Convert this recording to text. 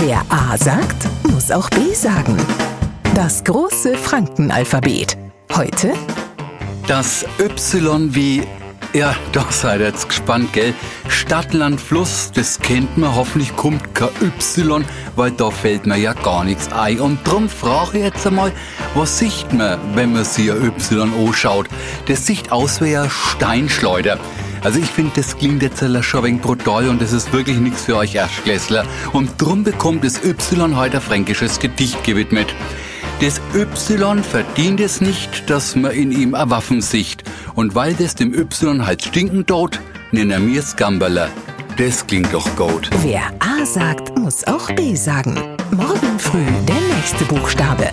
Wer A sagt, muss auch B sagen. Das große Frankenalphabet. Heute Das Y wie, ja, da seid ihr jetzt gespannt, gell? Stadt, Land, Fluss, das kennt man, hoffentlich kommt kein Y, weil da fällt mir ja gar nichts ein. Und drum frage ich jetzt einmal, was sieht man, wenn man sich ein Y anschaut? Das sieht aus wie ein Steinschleuder. Also ich finde, das klingt jetzt ein wenig brutal und das ist wirklich nichts für euch Erstklässler. Und drum bekommt das Y heute ein fränkisches Gedicht gewidmet. Das Y verdient es nicht, dass man in ihm eine Waffen sicht. Und weil das dem Y halt stinken tut, nennen wir es Gamberler. Das klingt doch gut. Wer A sagt, muss auch B sagen. Morgen früh der nächste Buchstabe.